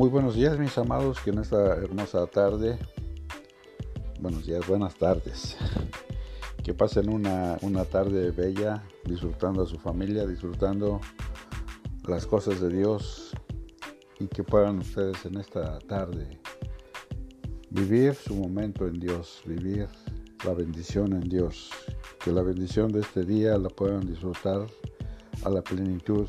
Muy buenos días mis amados, que en esta hermosa tarde, buenos días, buenas tardes, que pasen una, una tarde bella, disfrutando a su familia, disfrutando las cosas de Dios y que puedan ustedes en esta tarde vivir su momento en Dios, vivir la bendición en Dios, que la bendición de este día la puedan disfrutar a la plenitud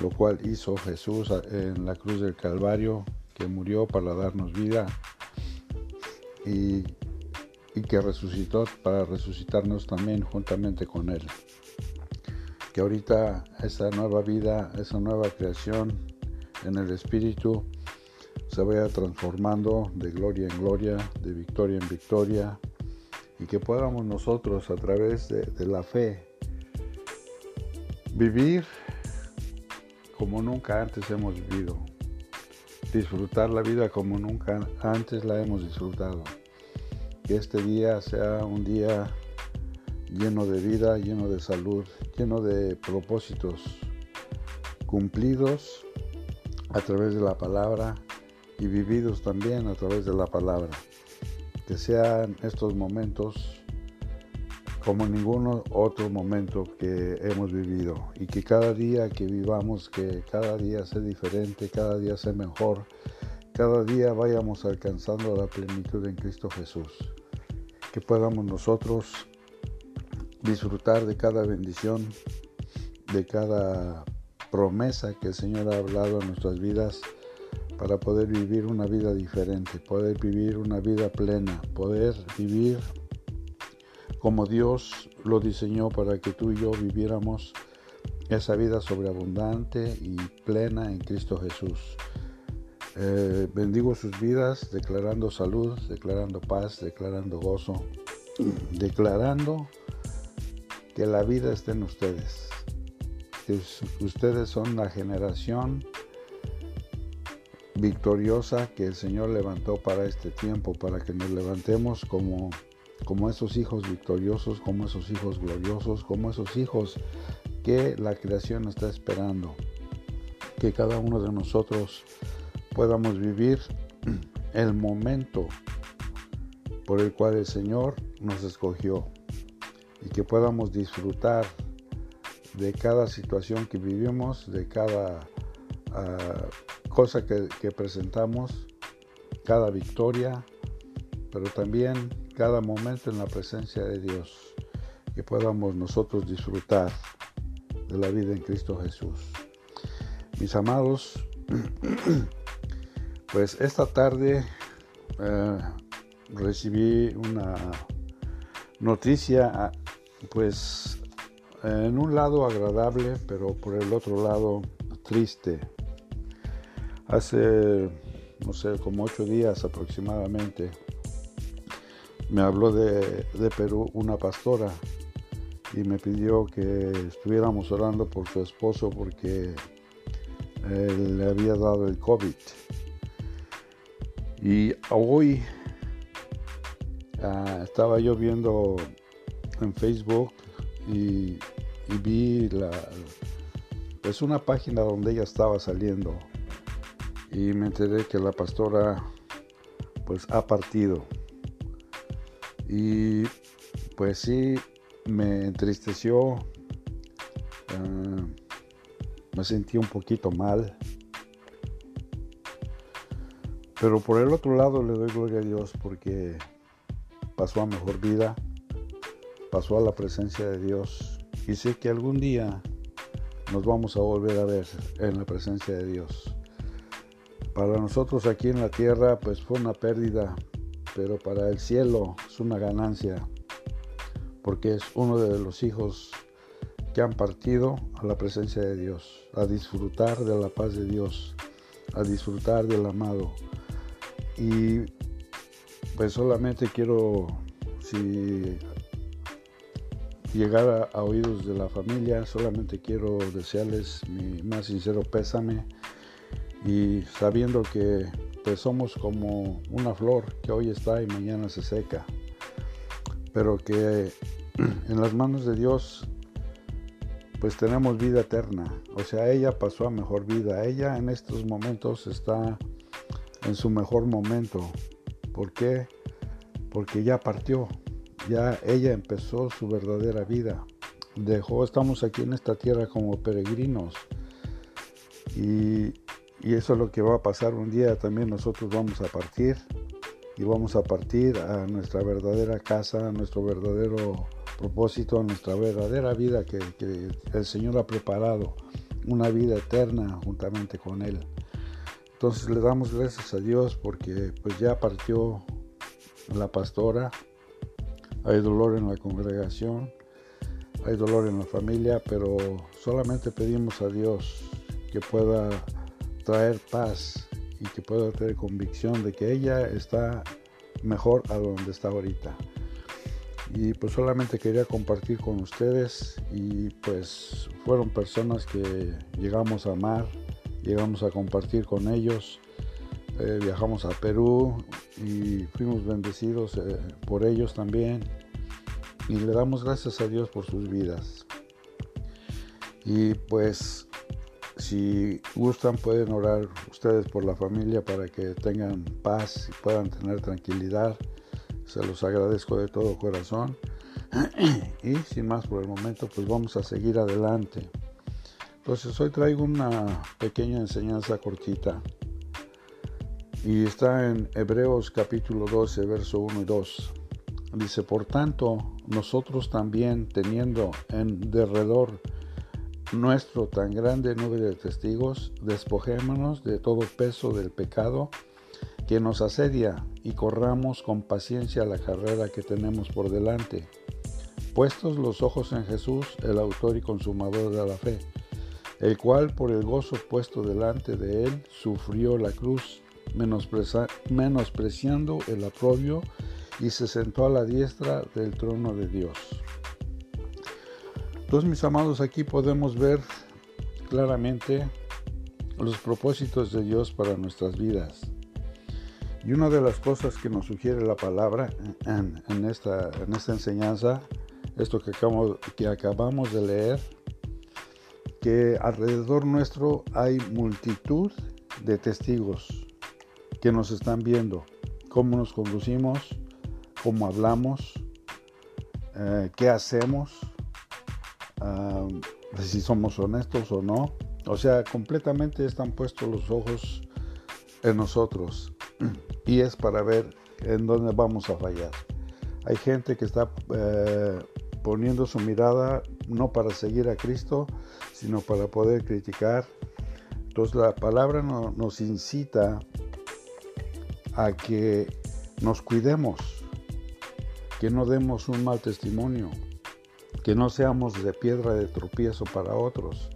lo cual hizo Jesús en la cruz del Calvario, que murió para darnos vida y, que resucitó para resucitarnos también juntamente con Él. Que ahorita esa nueva vida, esa nueva creación en el Espíritu se vaya transformando de gloria en gloria, de victoria en victoria, y que podamos nosotros a través de, de la fe vivir como nunca antes hemos vivido. Disfrutar la vida como nunca antes la hemos disfrutado. Que este día sea un día lleno de vida, lleno de salud, lleno de propósitos cumplidos a través de la palabra y vividos también a través de la palabra. Que sean estos momentos como ningún otro momento que hemos vivido y que cada día que vivamos, que cada día sea diferente, cada día sea mejor, cada día vayamos alcanzando la plenitud en Cristo Jesús. Que podamos nosotros disfrutar de cada bendición, de cada promesa que el Señor ha hablado en nuestras vidas para poder vivir una vida diferente, poder vivir una vida plena, poder vivir como Dios lo diseñó para que tú y yo viviéramos esa vida sobreabundante y plena en Cristo Jesús. Eh, bendigo sus vidas declarando salud, declarando paz, declarando gozo, declarando que la vida esté en ustedes. Que ustedes son la generación victoriosa que el Señor levantó para este tiempo, para que nos levantemos como como esos hijos victoriosos, como esos hijos gloriosos, como esos hijos que la creación está esperando. Que cada uno de nosotros podamos vivir el momento por el cual el Señor nos escogió y que podamos disfrutar de cada situación que vivimos, de cada ah, cosa que, que presentamos, cada victoria, pero también cada momento en la presencia de Dios, que podamos nosotros disfrutar de la vida en Cristo Jesús. Mis amados, pues esta tarde eh, recibí una noticia, pues en un lado agradable, pero por el otro lado triste. Hace, no sé, como ocho días aproximadamente, me habló de, Perú una pastora y me pidió que estuviéramos orando por su esposo porque le había dado el COVID. Y hoy ah, estaba yo viendo en Facebook y, vi la, pues una página donde ella estaba saliendo y me enteré que la pastora pues ha partido. Y pues sí, me entristeció, eh, me sentí un poquito mal. Pero por el otro lado le doy gloria a Dios porque pasó a mejor vida, pasó a la presencia de Dios y sé que algún día nos vamos a volver a ver en la presencia de Dios. Para nosotros aquí en la tierra pues fue una pérdida pero para el cielo es una ganancia, porque es uno de los hijos que han partido a la presencia de Dios, a disfrutar de la paz de Dios, a disfrutar del amado. Y pues solamente quiero, si llegar a, oídos de la familia, solamente quiero desearles mi más sincero pésame y sabiendo que pues somos como una flor que hoy está y mañana se seca, pero que en las manos de Dios pues tenemos vida eterna. O sea, ella pasó a mejor vida. Ella en estos momentos está en su mejor momento. ¿Por qué? Porque ya partió. Ya ella empezó su verdadera vida. Dejó, estamos aquí en esta tierra como peregrinos. Y, y eso es lo que va a pasar un día. También nosotros vamos a partir. Y vamos a partir a nuestra verdadera casa, a nuestro verdadero propósito, a nuestra verdadera vida que, el Señor ha preparado, una vida eterna juntamente con Él. Entonces le damos gracias a Dios porque pues ya partió la pastora, hay dolor en la congregación, hay dolor en la familia, pero solamente pedimos a Dios que pueda traer paz y que pueda tener convicción de que ella está mejor a donde está ahorita. Y pues solamente quería compartir con ustedes y pues fueron personas que llegamos a amar, llegamos a compartir con ellos, eh, viajamos a Perú y fuimos bendecidos eh, por ellos también. Y le damos gracias a Dios por sus vidas. Y pues si gustan pueden orar ustedes por la familia para que tengan paz y puedan tener tranquilidad se los agradezco de todo corazón. y sin más por el momento, pues vamos a seguir adelante. Entonces hoy traigo una pequeña enseñanza cortita. Y está en Hebreos capítulo 12, verso 1 y 2. Dice, por tanto, nosotros también teniendo en derredor nuestro tan grande nube de testigos, despojémonos de todo peso del pecado que nos asedia y corramos con paciencia la carrera que tenemos por delante, puestos los ojos en Jesús, el autor y consumador de la fe, el cual por el gozo puesto delante de él sufrió la cruz, menospreciando el aprobio, y se sentó a la diestra del trono de Dios. Entonces, mis amados, aquí podemos ver claramente los propósitos de Dios para nuestras vidas. Y una de las cosas que nos sugiere la palabra en, esta, en esta enseñanza, esto que, que acabamos de leer, que alrededor nuestro hay multitud de testigos que nos están viendo, cómo nos conducimos, cómo hablamos, eh, qué hacemos, si somos honestos o no. O sea, completamente están puestos los ojos en nosotros y es para ver en dónde vamos a fallar. Hay gente que está eh, poniendo su mirada no para seguir a Cristo, sino para poder criticar. Entonces la palabra nos incita a que nos cuidemos, que no demos un mal testimonio, que no seamos de piedra de tropiezo para otros.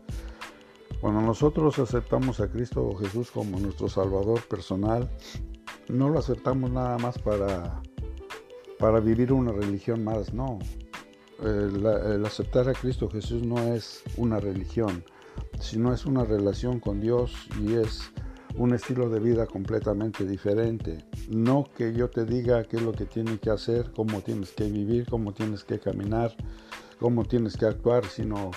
Cuando nosotros aceptamos a Cristo Jesús como nuestro Salvador personal, no lo aceptamos nada más para, para vivir una religión más, no. El, aceptar a Cristo Jesús no es una religión, sino es una relación con Dios y es un estilo de vida completamente diferente. No que yo te diga qué es lo que tienes que hacer, cómo tienes que vivir, cómo tienes que caminar, cómo tienes que actuar, sino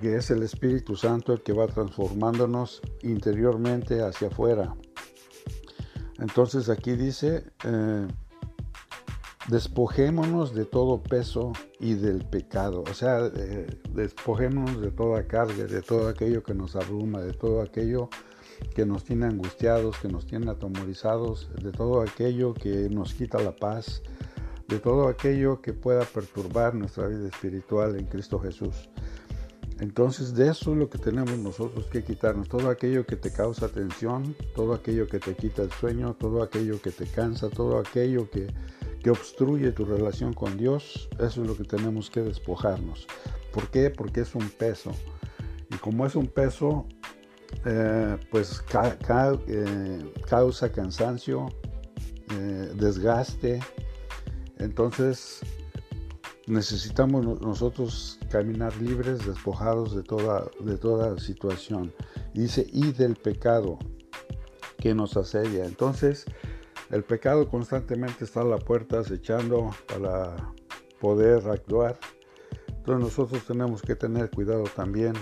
que es el Espíritu Santo el que va transformándonos interiormente hacia afuera. Entonces aquí dice, eh, despojémonos de todo peso y del pecado. O sea, eh, despojémonos de toda carga, de todo aquello que nos abruma, de todo aquello que nos tiene angustiados, que nos tiene atomorizados, de todo aquello que nos quita la paz, de todo aquello que pueda perturbar nuestra vida espiritual en Cristo Jesús. Entonces de eso es lo que tenemos nosotros que quitarnos, todo aquello que te causa tensión, todo aquello que te quita el sueño, todo aquello que te cansa, todo aquello que, obstruye tu relación con Dios, eso es lo que tenemos que despojarnos. ¿Por qué? Porque es un peso. Y como es un peso, eh, pues eh, causa cansancio, eh, desgaste. Entonces necesitamos nosotros caminar libres, despojados de toda, de toda situación. dice, y del pecado que nos asedia. Entonces, el pecado constantemente está a la puerta acechando para poder actuar. Entonces nosotros tenemos que tener cuidado también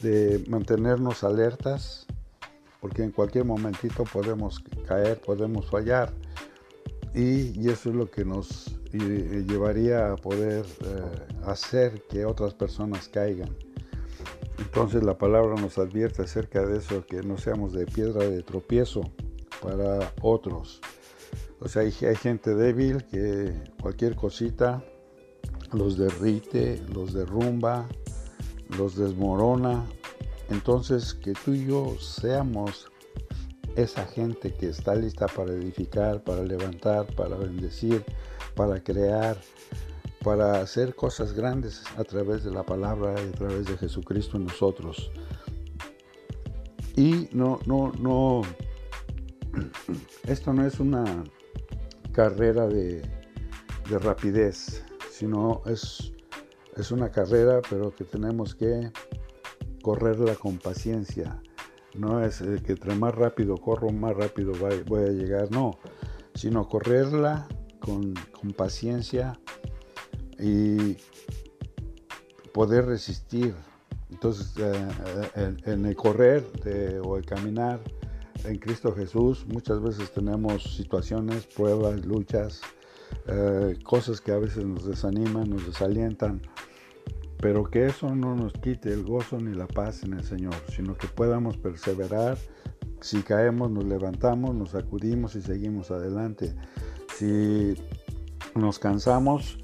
de mantenernos alertas, porque en cualquier momentito podemos caer, podemos fallar. Y, eso es lo que nos llevaría a poder eh, hacer que otras personas caigan. Entonces la palabra nos advierte acerca de eso, que no seamos de piedra de tropiezo para otros. O sea, hay, hay gente débil que cualquier cosita los derrite, los derrumba, los desmorona. Entonces, que tú y yo seamos esa gente que está lista para edificar, para levantar, para bendecir, para crear, para hacer cosas grandes a través de la palabra y a través de Jesucristo en nosotros. Y no, no, no, esto no es una carrera de, de rapidez, sino es, es una carrera, pero que tenemos que correrla con paciencia. No es eh, que entre más rápido corro, más rápido voy a llegar, no, sino correrla con, paciencia y poder resistir. Entonces, eh, eh, en, el correr o el caminar en Cristo Jesús, muchas veces tenemos situaciones, pruebas, luchas, eh, cosas que a veces nos desaniman, nos desalientan, pero que eso no nos quite el gozo ni la paz en el Señor, sino que podamos perseverar. Si caemos, nos levantamos, nos sacudimos y seguimos adelante. Si nos cansamos,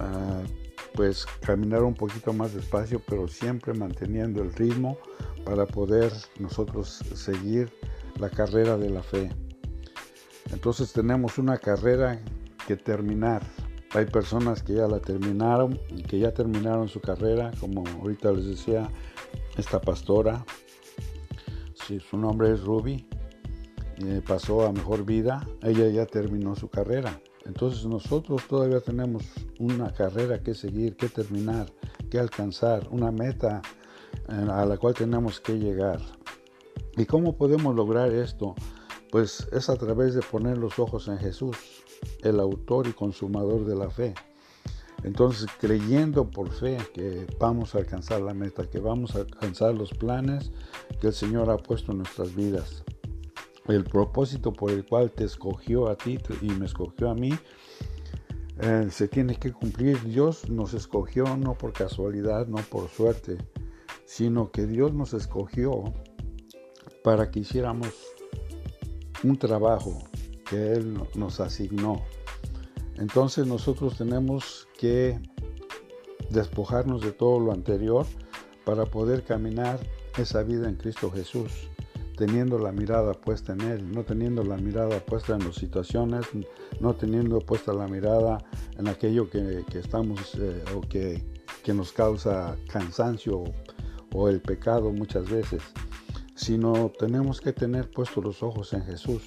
ah, pues caminar un poquito más despacio, pero siempre manteniendo el ritmo para poder nosotros seguir la carrera de la fe. Entonces tenemos una carrera que terminar. Hay personas que ya la terminaron que ya terminaron su carrera, como ahorita les decía esta pastora, si su nombre es Ruby, eh, pasó a mejor vida, ella ya terminó su carrera. Entonces nosotros todavía tenemos una carrera que seguir, que terminar, que alcanzar, una meta eh, a la cual tenemos que llegar. ¿Y cómo podemos lograr esto? Pues es a través de poner los ojos en Jesús el autor y consumador de la fe. Entonces, creyendo por fe que vamos a alcanzar la meta, que vamos a alcanzar los planes que el Señor ha puesto en nuestras vidas. El propósito por el cual te escogió a ti y me escogió a mí, eh, se tiene que cumplir. Dios nos escogió no por casualidad, no por suerte, sino que Dios nos escogió para que hiciéramos un trabajo que Él nos asignó. Entonces nosotros tenemos que despojarnos de todo lo anterior para poder caminar esa vida en Cristo Jesús, teniendo la mirada puesta en Él, no teniendo la mirada puesta en las situaciones, no teniendo puesta la mirada en aquello que, estamos eh, o que, que nos causa cansancio o el pecado muchas veces, sino tenemos que tener puestos los ojos en Jesús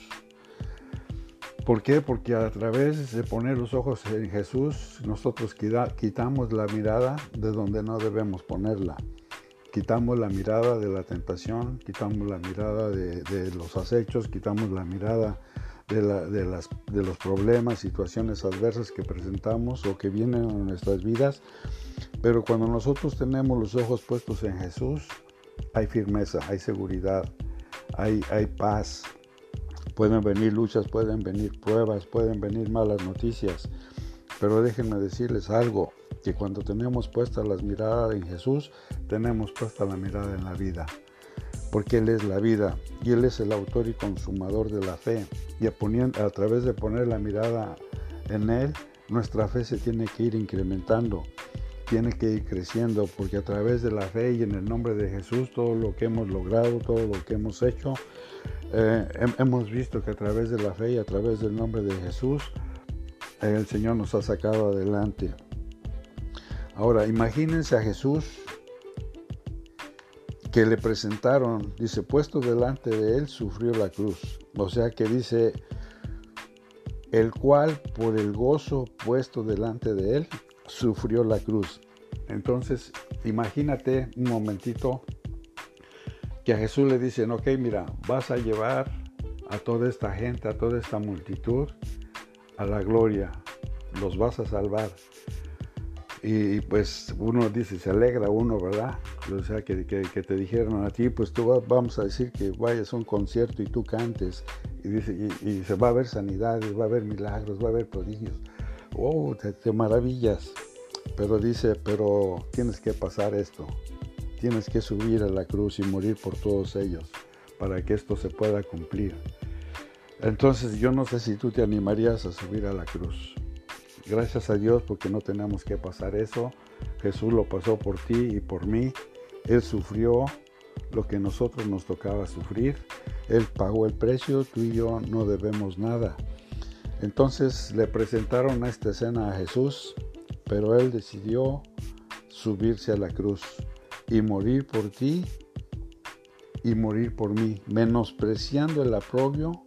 ¿Por qué? Porque a través de poner los ojos en Jesús, nosotros quitamos la mirada de donde no debemos ponerla. Quitamos la mirada de la tentación, quitamos la mirada de, los acechos, quitamos la mirada de, los problemas, situaciones adversas que presentamos o que vienen en nuestras vidas. Pero cuando nosotros tenemos los ojos puestos en Jesús, hay firmeza, hay seguridad, hay paz, Pueden venir luchas, pueden venir pruebas, pueden venir malas noticias, pero déjenme decirles algo, que cuando tenemos puesta las miradas en Jesús, tenemos puesta la mirada en la vida, porque Él es la vida y Él es el autor y consumador de la fe. Y a, a través de poner la mirada en Él, nuestra fe se tiene que ir incrementando, tiene que ir creciendo, porque a través de la fe y en el nombre de Jesús, todo lo que hemos logrado, todo lo que hemos hecho, eh, hemos visto que a través de la fe y a través del nombre de Jesús, el Señor nos ha sacado adelante. Ahora, imagínense a Jesús que le presentaron, dice, puesto delante de él, sufrió la cruz. O sea que dice, el cual por el gozo puesto delante de él, sufrió la cruz. Entonces, imagínate un momentito que a Jesús le dicen, ok, mira, vas a llevar a toda esta gente, a toda esta multitud a la gloria, los vas a salvar. Y, pues uno dice, se alegra uno, ¿verdad? O sea, que, te dijeron a ti, pues tú vamos a decir que vayas a un concierto y tú cantes. Y, dice, y, se va a ver sanidades, va a haber milagros, va a haber prodigios. Oh, te maravillas. Pero dice, pero tienes que pasar esto. Tienes que subir a la cruz y morir por todos ellos para que esto se pueda cumplir. Entonces yo no sé si tú te animarías a subir a la cruz. Gracias a Dios porque no tenemos que pasar eso. Jesús lo pasó por ti y por mí. Él sufrió lo que nosotros nos tocaba sufrir. Él pagó el precio, tú y yo no debemos nada. Entonces le presentaron esta escena a Jesús, pero él decidió subirse a la cruz y morir por ti y morir por mí, menospreciando el aprobio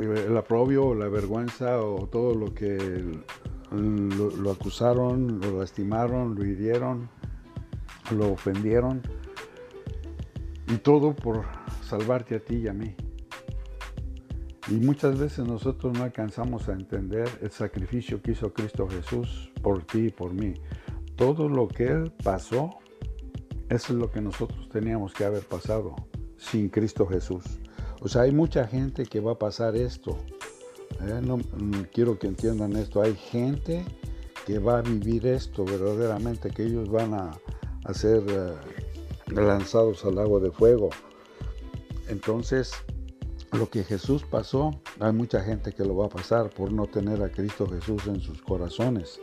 el aprobio o la vergüenza o todo lo que lo, acusaron, lo lastimaron, lo hirieron, lo ofendieron y todo por salvarte a ti y a mí. Y muchas veces nosotros no alcanzamos a entender el sacrificio que hizo Cristo Jesús por ti y por mí. Todo lo que Él pasó, eso es lo que nosotros teníamos que haber pasado sin Cristo Jesús. O sea, hay mucha gente que va a pasar esto. ¿eh? No, mm, quiero que entiendan esto. Hay gente que va a vivir esto verdaderamente, que ellos van a, ser eh, lanzados al lago de fuego. Entonces, lo que Jesús pasó, hay mucha gente que lo va a pasar por no tener a Cristo Jesús en sus corazones.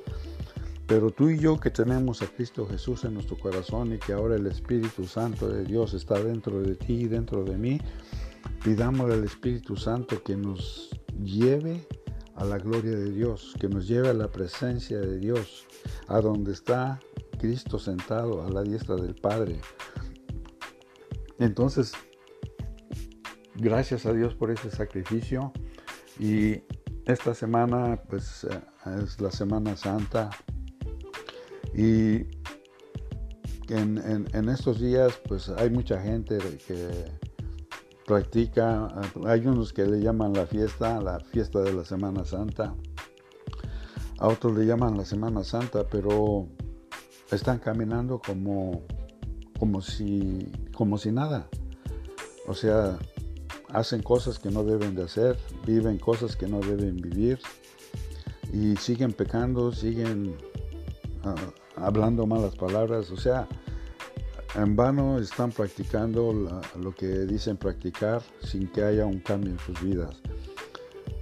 Pero tú y yo que tenemos a Cristo Jesús en nuestro corazón y que ahora el Espíritu Santo de Dios está dentro de ti y dentro de mí, Pidamos al Espíritu Santo que nos lleve a la gloria de Dios, que nos lleve a la presencia de Dios, a donde está Cristo sentado a la diestra del Padre. Entonces, gracias a Dios por ese sacrificio y esta semana pues eh, es la Semana Santa y en, en estos días pues hay mucha gente que practica, hay unos que le llaman la fiesta, la fiesta de la Semana Santa, a otros le llaman la Semana Santa, pero están caminando como, como, si, como si nada. O sea, hacen cosas que no deben de hacer, viven cosas que no deben vivir y siguen pecando, siguen ah, hablando malas palabras. O sea, en vano están practicando lo que dicen practicar sin que haya un cambio en sus vidas.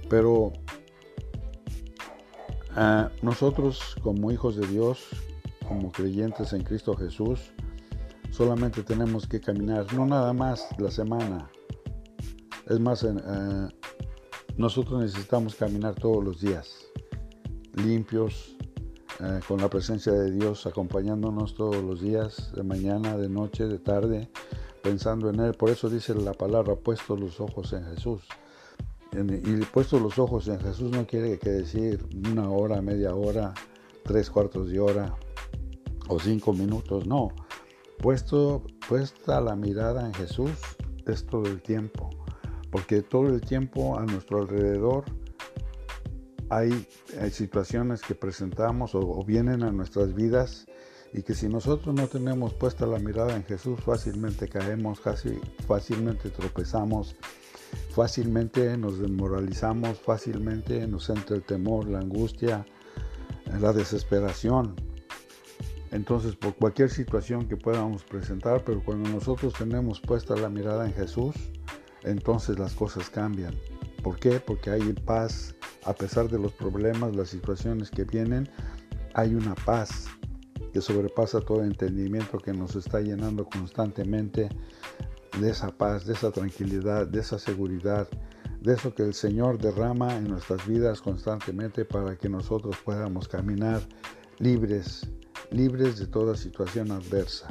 Pero ah, nosotros como hijos de Dios, como creyentes en Cristo Jesús, solamente tenemos que caminar, no nada más la semana. Es más, ah, nosotros necesitamos caminar todos los días, limpios, eh, con la presencia de Dios acompañándonos todos los días, de mañana, de noche, de tarde, pensando en Él. Por eso dice la palabra, puesto los ojos en Jesús. Y puesto los ojos en Jesús no quiere decir una hora, media hora, tres cuartos de hora o cinco minutos, no. Puesto, puesta la mirada en Jesús es todo el tiempo, porque todo el tiempo a nuestro alrededor hay, situaciones que presentamos o, vienen a nuestras vidas y que si nosotros no tenemos puesta la mirada en Jesús, fácilmente caemos, casi fácilmente tropezamos, fácilmente nos desmoralizamos, fácilmente nos entra el temor, la angustia, la desesperación. Entonces, por cualquier situación que podamos presentar, pero cuando nosotros tenemos puesta la mirada en Jesús, entonces las cosas cambian. ¿Por qué? Porque hay paz, a pesar de los problemas, las situaciones que vienen, hay una paz que sobrepasa todo entendimiento que nos está llenando constantemente de esa paz, de esa tranquilidad, de esa seguridad, de eso que el Señor derrama en nuestras vidas constantemente para que nosotros podamos caminar libres, libres de toda situación adversa.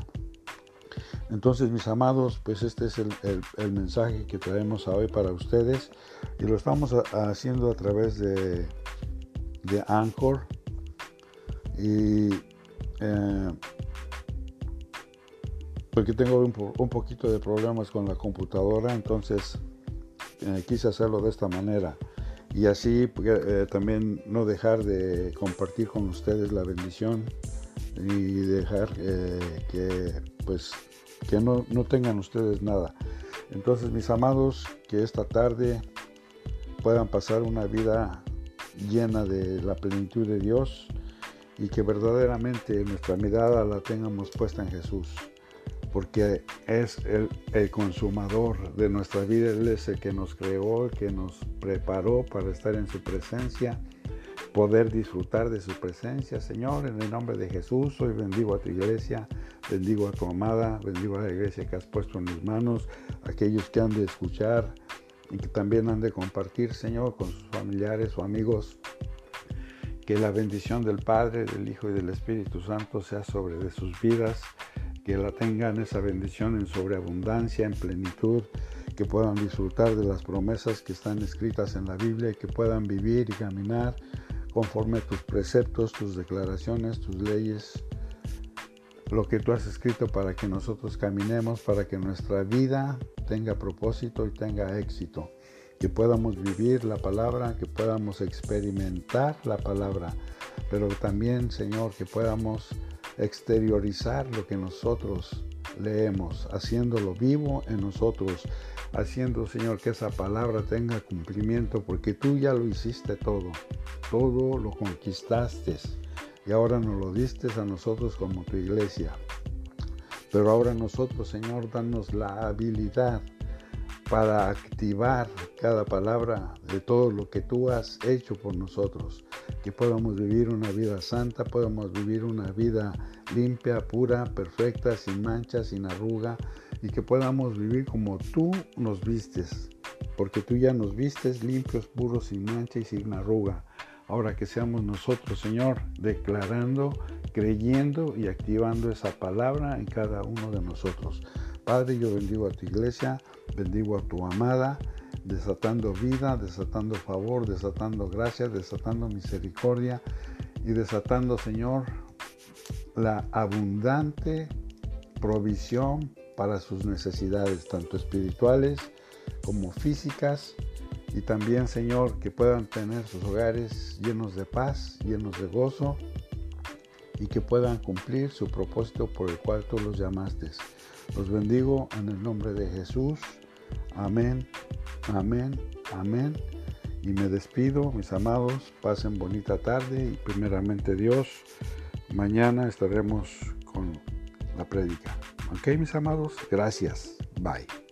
Entonces, mis amados, pues este es el, mensaje que traemos hoy para ustedes y lo estamos haciendo a través de, de Anchor. Y eh, porque tengo un, poquito de problemas con la computadora, entonces eh, quise hacerlo de esta manera. y así eh, también no dejar de compartir con ustedes la bendición y dejar que pues que no, no tengan ustedes nada. Entonces mis amados, que esta tarde puedan pasar una vida llena de la plenitud de Dios y que verdaderamente nuestra mirada la tengamos puesta en Jesús porque es el, consumador de nuestra vida, Él es el que nos creó, el que nos preparó para estar en su presencia, poder disfrutar de su presencia. Señor, en el nombre de Jesús, hoy bendigo a tu iglesia, bendigo a tu amada, bendigo a la iglesia que has puesto en mis manos, aquellos que han de escuchar y que también han de compartir, Señor, con sus familiares o amigos. Que la bendición del Padre, del Hijo y del Espíritu Santo sea sobre de sus vidas que la tengan esa bendición en sobreabundancia, en plenitud, que puedan disfrutar de las promesas que están escritas en la Biblia y que puedan vivir y caminar conforme tus preceptos, tus declaraciones, tus leyes, lo que tú has escrito para que nosotros caminemos, para que nuestra vida tenga propósito y tenga éxito, que podamos vivir la palabra, que podamos experimentar la palabra, pero también, Señor, que podamos exteriorizar lo que nosotros leemos, haciéndolo vivo en nosotros, haciendo, Señor, que esa palabra tenga cumplimiento, porque tú ya lo hiciste todo, todo lo conquistaste y ahora nos lo diste a nosotros como tu iglesia. Pero ahora nosotros, Señor, danos la habilidad para activar cada palabra de todo lo que tú has hecho por nosotros, que podamos vivir una vida santa, podamos vivir una vida limpia, pura, perfecta, sin mancha, sin arruga, y que podamos vivir como tú nos vistes, porque tú ya nos vistes limpios, puros, sin mancha y sin arruga. Ahora que seamos nosotros, Señor, declarando, creyendo y activando esa palabra en cada uno de nosotros. Padre, yo bendigo a tu iglesia, bendigo a tu amada, desatando vida, desatando favor, desatando gracia, desatando misericordia y desatando, Señor, la abundante provisión para sus necesidades, tanto espirituales como físicas, y también, Señor, que puedan tener sus hogares llenos de paz, llenos de gozo, y que puedan cumplir su propósito por el cual tú los llamaste. Los bendigo en el nombre de Jesús. Amén, amén, amén. Y me despido, mis amados. Pasen bonita tarde y primeramente Dios. Mañana estaremos con la prédica. Ok, mis amados. Gracias. Bye.